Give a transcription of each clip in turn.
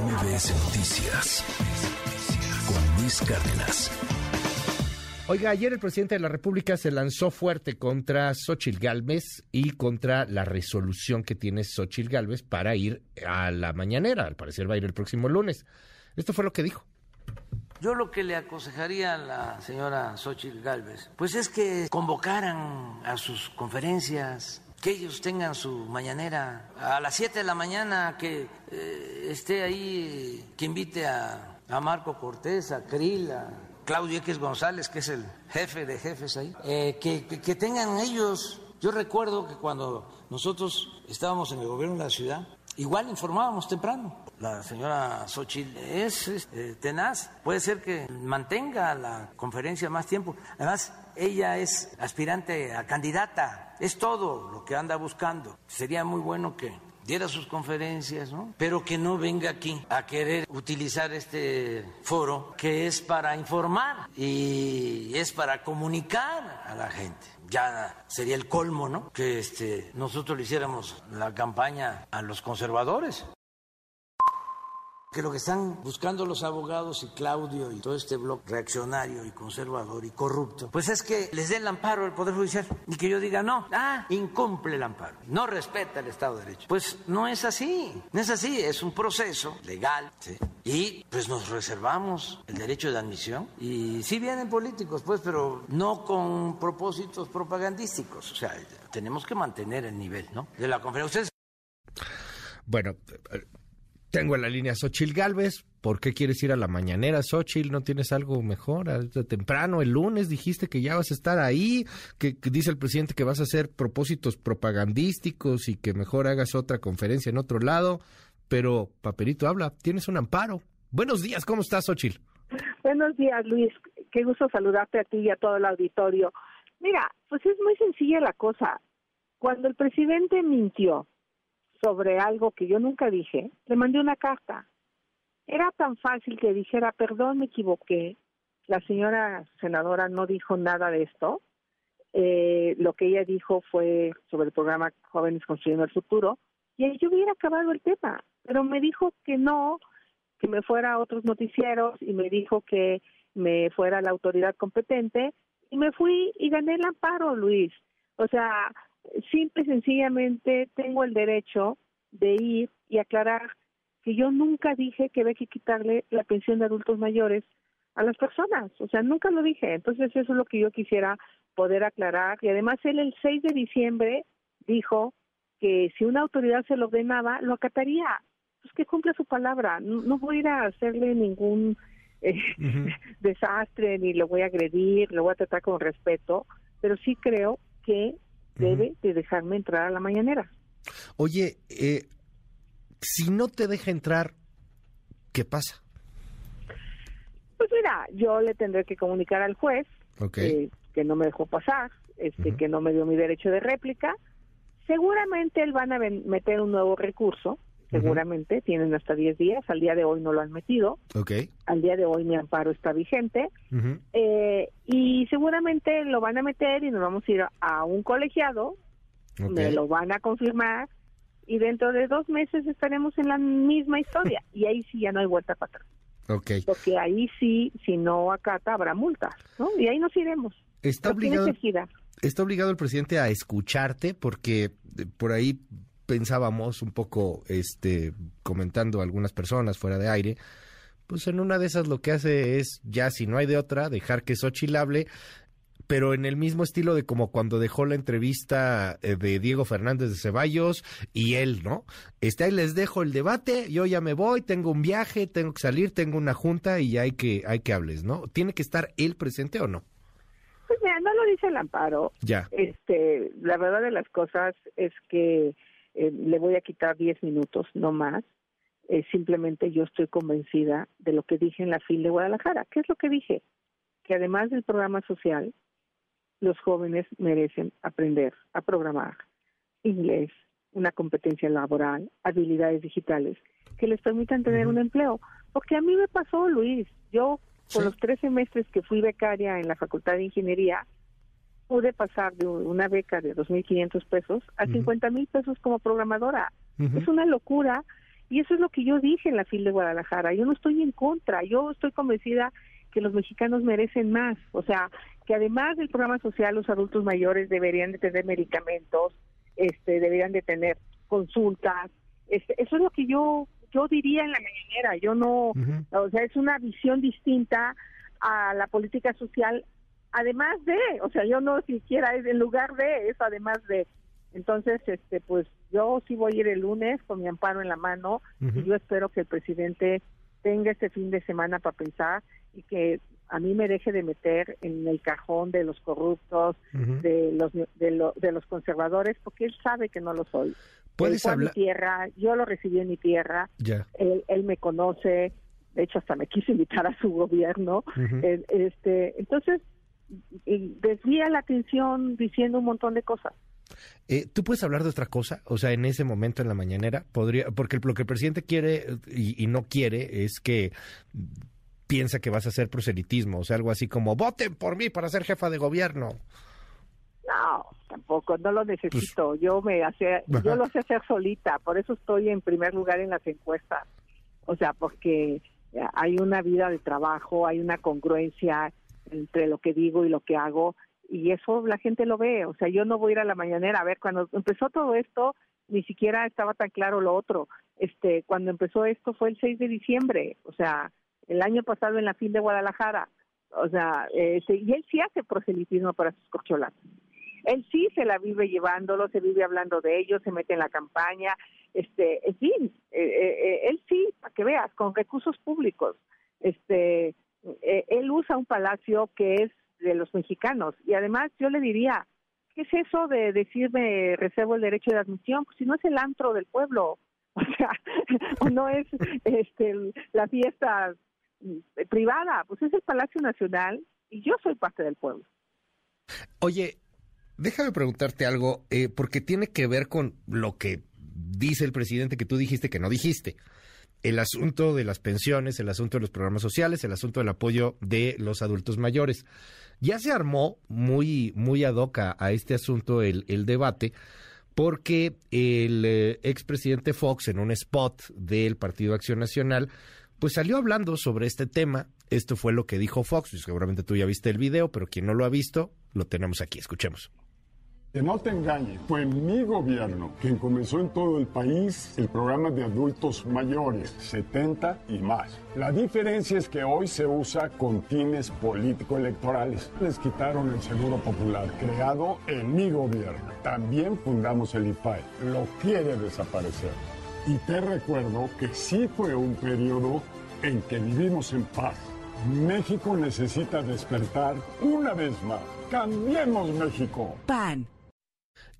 MBS Noticias con Luis Cárdenas. Oiga, ayer el presidente de la República se lanzó fuerte contra Xochitl Galvez y contra la resolución que tiene Xochitl Galvez para ir a la mañanera. Al parecer va a ir el próximo lunes. Esto fue lo que dijo. Yo lo que le aconsejaría a la señora Xochitl Galvez, pues es que convocaran a sus conferencias, que ellos tengan su mañanera a las 7 de la mañana, que eh, esté ahí, que invite a, a Marco Cortés, a Krill, a Claudio X González, que es el jefe de jefes ahí, eh, que, que, tengan ellos. Yo recuerdo que cuando nosotros estábamos en el gobierno de la ciudad, igual informábamos temprano. La señora Xochitl es eh, tenaz. Puede ser que mantenga la conferencia más tiempo. Además, ella es aspirante a candidata. Es todo lo que anda buscando. Sería muy bueno que diera sus conferencias, ¿no? Pero que no venga aquí a querer utilizar este foro que es para informar y es para comunicar a la gente. Ya sería el colmo, ¿no? Que este, nosotros le hiciéramos la campaña a los conservadores que lo que están buscando los abogados y Claudio y todo este bloque reaccionario y conservador y corrupto, pues es que les den el amparo al Poder Judicial y que yo diga, no, ah, incumple el amparo, no respeta el Estado de Derecho. Pues no es así, no es así, es un proceso legal y pues nos reservamos el derecho de admisión y sí vienen políticos, pues, pero no con propósitos propagandísticos, o sea, tenemos que mantener el nivel, ¿no? De la conferencia. Ustedes... Bueno, tengo en la línea Xochil Galvez. ¿Por qué quieres ir a la mañanera, Xochil? ¿No tienes algo mejor? Temprano, el lunes dijiste que ya vas a estar ahí, que, que, dice el presidente que vas a hacer propósitos propagandísticos y que mejor hagas otra conferencia en otro lado. Pero, Paperito, habla, tienes un amparo. Buenos días, ¿cómo estás, Xochil? Buenos días, Luis. Qué gusto saludarte a ti y a todo el auditorio. Mira, pues es muy sencilla la cosa. Cuando el presidente mintió, sobre algo que yo nunca dije, le mandé una carta. Era tan fácil que dijera, perdón, me equivoqué, la señora senadora no dijo nada de esto. Eh, lo que ella dijo fue sobre el programa Jóvenes Construyendo el Futuro, y ahí yo hubiera acabado el tema. Pero me dijo que no, que me fuera a otros noticieros y me dijo que me fuera a la autoridad competente y me fui y gané el amparo, Luis. O sea, simple y sencillamente tengo el derecho de ir y aclarar que yo nunca dije que había que quitarle la pensión de adultos mayores a las personas, o sea, nunca lo dije. Entonces eso es lo que yo quisiera poder aclarar. Y además él el 6 de diciembre dijo que si una autoridad se lo ordenaba, lo acataría. Pues que cumple su palabra. No, no voy a ir a hacerle ningún eh, uh -huh. desastre, ni lo voy a agredir, lo voy a tratar con respeto, pero sí creo que debe de dejarme entrar a la mañanera. Oye, eh, si no te deja entrar, ¿qué pasa? Pues mira, yo le tendré que comunicar al juez okay. eh, que no me dejó pasar, este, uh -huh. que no me dio mi derecho de réplica. Seguramente él van a meter un nuevo recurso, seguramente, uh -huh. tienen hasta 10 días, al día de hoy no lo han metido, okay. al día de hoy mi amparo está vigente, uh -huh. eh, y seguramente lo van a meter y nos vamos a ir a un colegiado, okay. me lo van a confirmar, y dentro de dos meses estaremos en la misma historia, y ahí sí ya no hay vuelta para atrás. Okay. Porque ahí sí, si no acata, habrá multas, ¿no? Y ahí nos iremos. Está obligado, está obligado el presidente a escucharte porque por ahí pensábamos un poco, este, comentando a algunas personas fuera de aire, pues en una de esas lo que hace es, ya si no hay de otra, dejar que Xochitl hable, pero en el mismo estilo de como cuando dejó la entrevista eh, de Diego Fernández de Ceballos y él, ¿no? Este, ahí les dejo el debate, yo ya me voy, tengo un viaje, tengo que salir, tengo una junta y hay que, hay que hables, ¿no? ¿Tiene que estar él presente o no? Pues mira, no lo dice el amparo. Ya. Este, la verdad de las cosas es que eh, le voy a quitar 10 minutos, no más. Eh, simplemente yo estoy convencida de lo que dije en la FIL de Guadalajara. ¿Qué es lo que dije? Que además del programa social, los jóvenes merecen aprender a programar inglés, una competencia laboral, habilidades digitales que les permitan tener uh -huh. un empleo. Porque a mí me pasó, Luis, yo con sí. los tres semestres que fui becaria en la Facultad de Ingeniería, pude pasar de una beca de 2.500 pesos a uh -huh. 50 mil pesos como programadora. Uh -huh. Es una locura Y eso es lo que yo dije en la FIL de Guadalajara. Yo no estoy en contra, yo estoy convencida que los mexicanos merecen más. O sea, que además del programa social, los adultos mayores deberían de tener medicamentos, este, deberían de tener consultas. Este, eso es lo que yo yo diría en la mañanera. Yo no, o sea, es una visión distinta a la política social, además de, o sea, yo no siquiera es en lugar de, eso además de. Entonces, este, pues yo sí voy a ir el lunes con mi amparo en la mano y yo espero que el presidente tenga este fin de semana para pensar y que a mí me deje de meter en el cajón de los corruptos, de los de, de, los conservadores, porque él sabe que no lo soy. Puedes hablar. Mi tierra, yo lo recibí en mi tierra. Ya. Él, él me conoce, de hecho hasta me quiso invitar a su gobierno. este, entonces desvía la atención diciendo un montón de cosas. Eh, ¿Tú puedes hablar de otra cosa? O sea, en ese momento en la mañanera, podría, porque lo que el presidente quiere y, y, no quiere es que piensa que vas a hacer proselitismo, o sea, algo así como, voten por mí para ser jefa de gobierno. No, tampoco, no lo necesito. Pues, yo me hace, yo lo sé hacer solita, por eso estoy en primer lugar en las encuestas. O sea, porque hay una vida de trabajo, hay una congruencia entre lo que digo y lo que hago, y eso la gente lo ve. O sea, yo no voy a ir a la mañanera. A ver, cuando empezó todo esto, ni siquiera estaba tan claro lo otro. Este, cuando empezó esto fue el 6 de diciembre, o sea, el año pasado en la fin de Guadalajara. O sea, este, y él sí hace proselitismo para sus corcholatas. Él sí se la vive llevándolo, se vive hablando de ellos, se mete en la campaña, este, en fin, eh, eh, eh, él sí, para que veas, con recursos públicos, este, él usa un palacio que es de los mexicanos y además yo le diría, ¿qué es eso de decirme reservo el derecho de admisión? Pues si no es el antro del pueblo, o sea, o no es este la fiesta privada, pues es el Palacio Nacional y yo soy parte del pueblo. Oye, déjame preguntarte algo, eh, porque tiene que ver con lo que dice el presidente que tú dijiste que no dijiste. El asunto de las pensiones, el asunto de los programas sociales, el asunto del apoyo de los adultos mayores. Ya se armó muy, muy ad hoc a, este asunto el, debate, porque el eh, expresidente Fox, en un spot del Partido Acción Nacional, pues salió hablando sobre este tema. Esto fue lo que dijo Fox. Seguramente tú ya viste el video, pero quien no lo ha visto, lo tenemos aquí. Escuchemos. Que no te engañes, fue mi gobierno quien comenzó en todo el país el programa de adultos mayores, 70 y más. La diferencia es que hoy se usa con fines político-electorales. Les quitaron el Seguro Popular, creado en mi gobierno. También fundamos el IPAE. Lo quiere desaparecer. Y te recuerdo que sí fue un periodo en que vivimos en paz. México necesita despertar una vez más. Cambiemos México. PAN.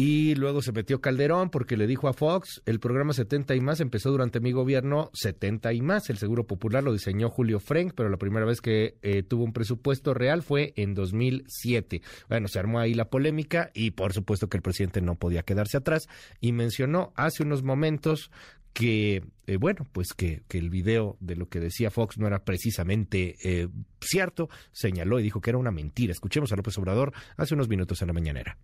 Y luego se metió Calderón porque le dijo a Fox, el programa 70 y más empezó durante mi gobierno 70 y más. El Seguro Popular lo diseñó Julio Frank, pero la primera vez que eh, tuvo un presupuesto real fue en 2007. Bueno, se armó ahí la polémica y por supuesto que el presidente no podía quedarse atrás y mencionó hace unos momentos que, eh, bueno, pues que, que, el video de lo que decía Fox no era precisamente eh, cierto, señaló y dijo que era una mentira. Escuchemos a López Obrador hace unos minutos en la mañanera.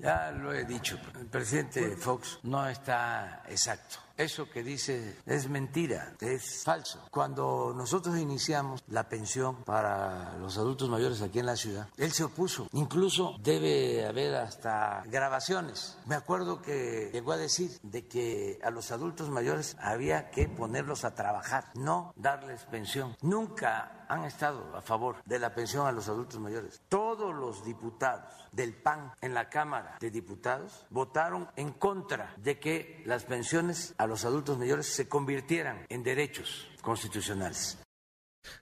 Ya lo he dicho, el presidente Fox no está exacto. Eso que dice es mentira, es falso. Cuando nosotros iniciamos la pensión para los adultos mayores aquí en la ciudad, él se opuso. Incluso debe haber hasta grabaciones. Me acuerdo que llegó a decir de que a los adultos mayores había que ponerlos a trabajar, no darles pensión. Nunca han estado a favor de la pensión a los adultos mayores. Todos los diputados del PAN en la Cámara de Diputados votaron en contra de que las pensiones a los adultos mayores se convirtieran en derechos constitucionales.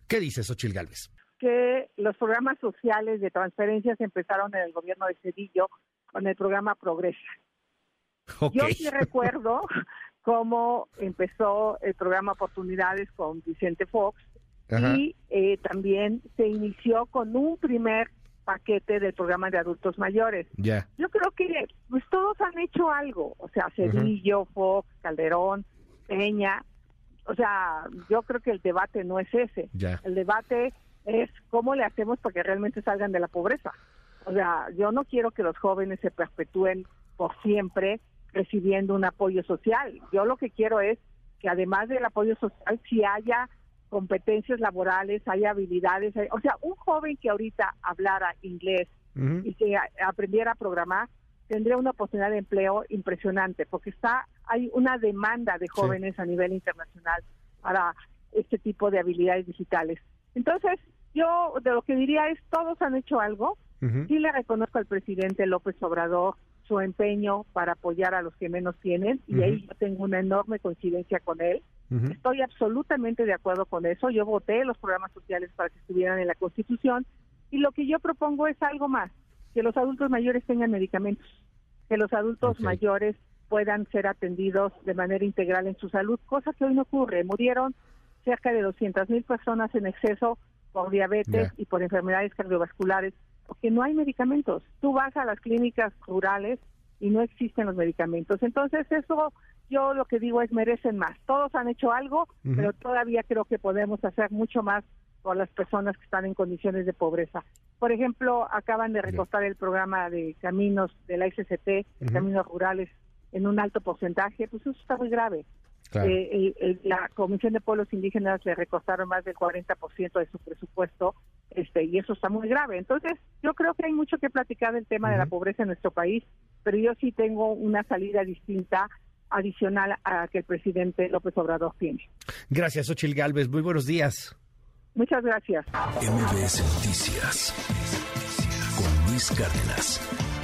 ¿Qué dice Xochil Gálvez? Que los programas sociales de transferencias empezaron en el gobierno de Cedillo con el programa Progresa. Yo sí recuerdo cómo empezó el programa Oportunidades con Vicente Fox y eh, también se inició con un primer paquete del programa de adultos mayores. Yo creo que pues todos han hecho algo, o sea, Cedillo, Fox, Calderón, Peña, o sea, yo creo que el debate no es ese. El debate es cómo le hacemos para que realmente salgan de la pobreza. O sea, yo no quiero que los jóvenes se perpetúen por siempre recibiendo un apoyo social. Yo lo que quiero es que además del apoyo social, si haya competencias laborales, haya habilidades. o sea, un joven que ahorita hablara inglés y que aprendiera a programar, tendría una oportunidad de empleo impresionante, porque está hay una demanda de jóvenes a nivel internacional para este tipo de habilidades digitales. Entonces, yo de lo que diría es, todos han hecho algo. Sí le reconozco al presidente López Obrador su empeño para apoyar a los que menos tienen y ahí yo tengo una enorme coincidencia con él. Estoy absolutamente de acuerdo con eso. Yo voté los programas sociales para que estuvieran en la Constitución y lo que yo propongo es algo más, que los adultos mayores tengan medicamentos, que los adultos mayores puedan ser atendidos de manera integral en su salud, cosa que hoy no ocurre. Murieron cerca de 200 mil personas en exceso por diabetes y por enfermedades cardiovasculares, porque no hay medicamentos. Tú vas a las clínicas rurales y no existen los medicamentos. Entonces, eso yo lo que digo es merecen más. Todos han hecho algo, pero todavía creo que podemos hacer mucho más por las personas que están en condiciones de pobreza. Por ejemplo, acaban de recortar el programa de caminos de la SCT, caminos rurales, en un alto porcentaje, pues eso está muy grave. Eh, la Comisión de Pueblos Indígenas le recortaron más del 40% de su presupuesto este y eso está muy grave. Entonces, yo creo que hay mucho que platicar del tema de la pobreza en nuestro país, pero yo sí tengo una salida distinta adicional a que el presidente López Obrador tiene. Gracias, Ochil Galvez. Muy buenos días. Muchas gracias. MBS Noticias con Luis Cárdenas.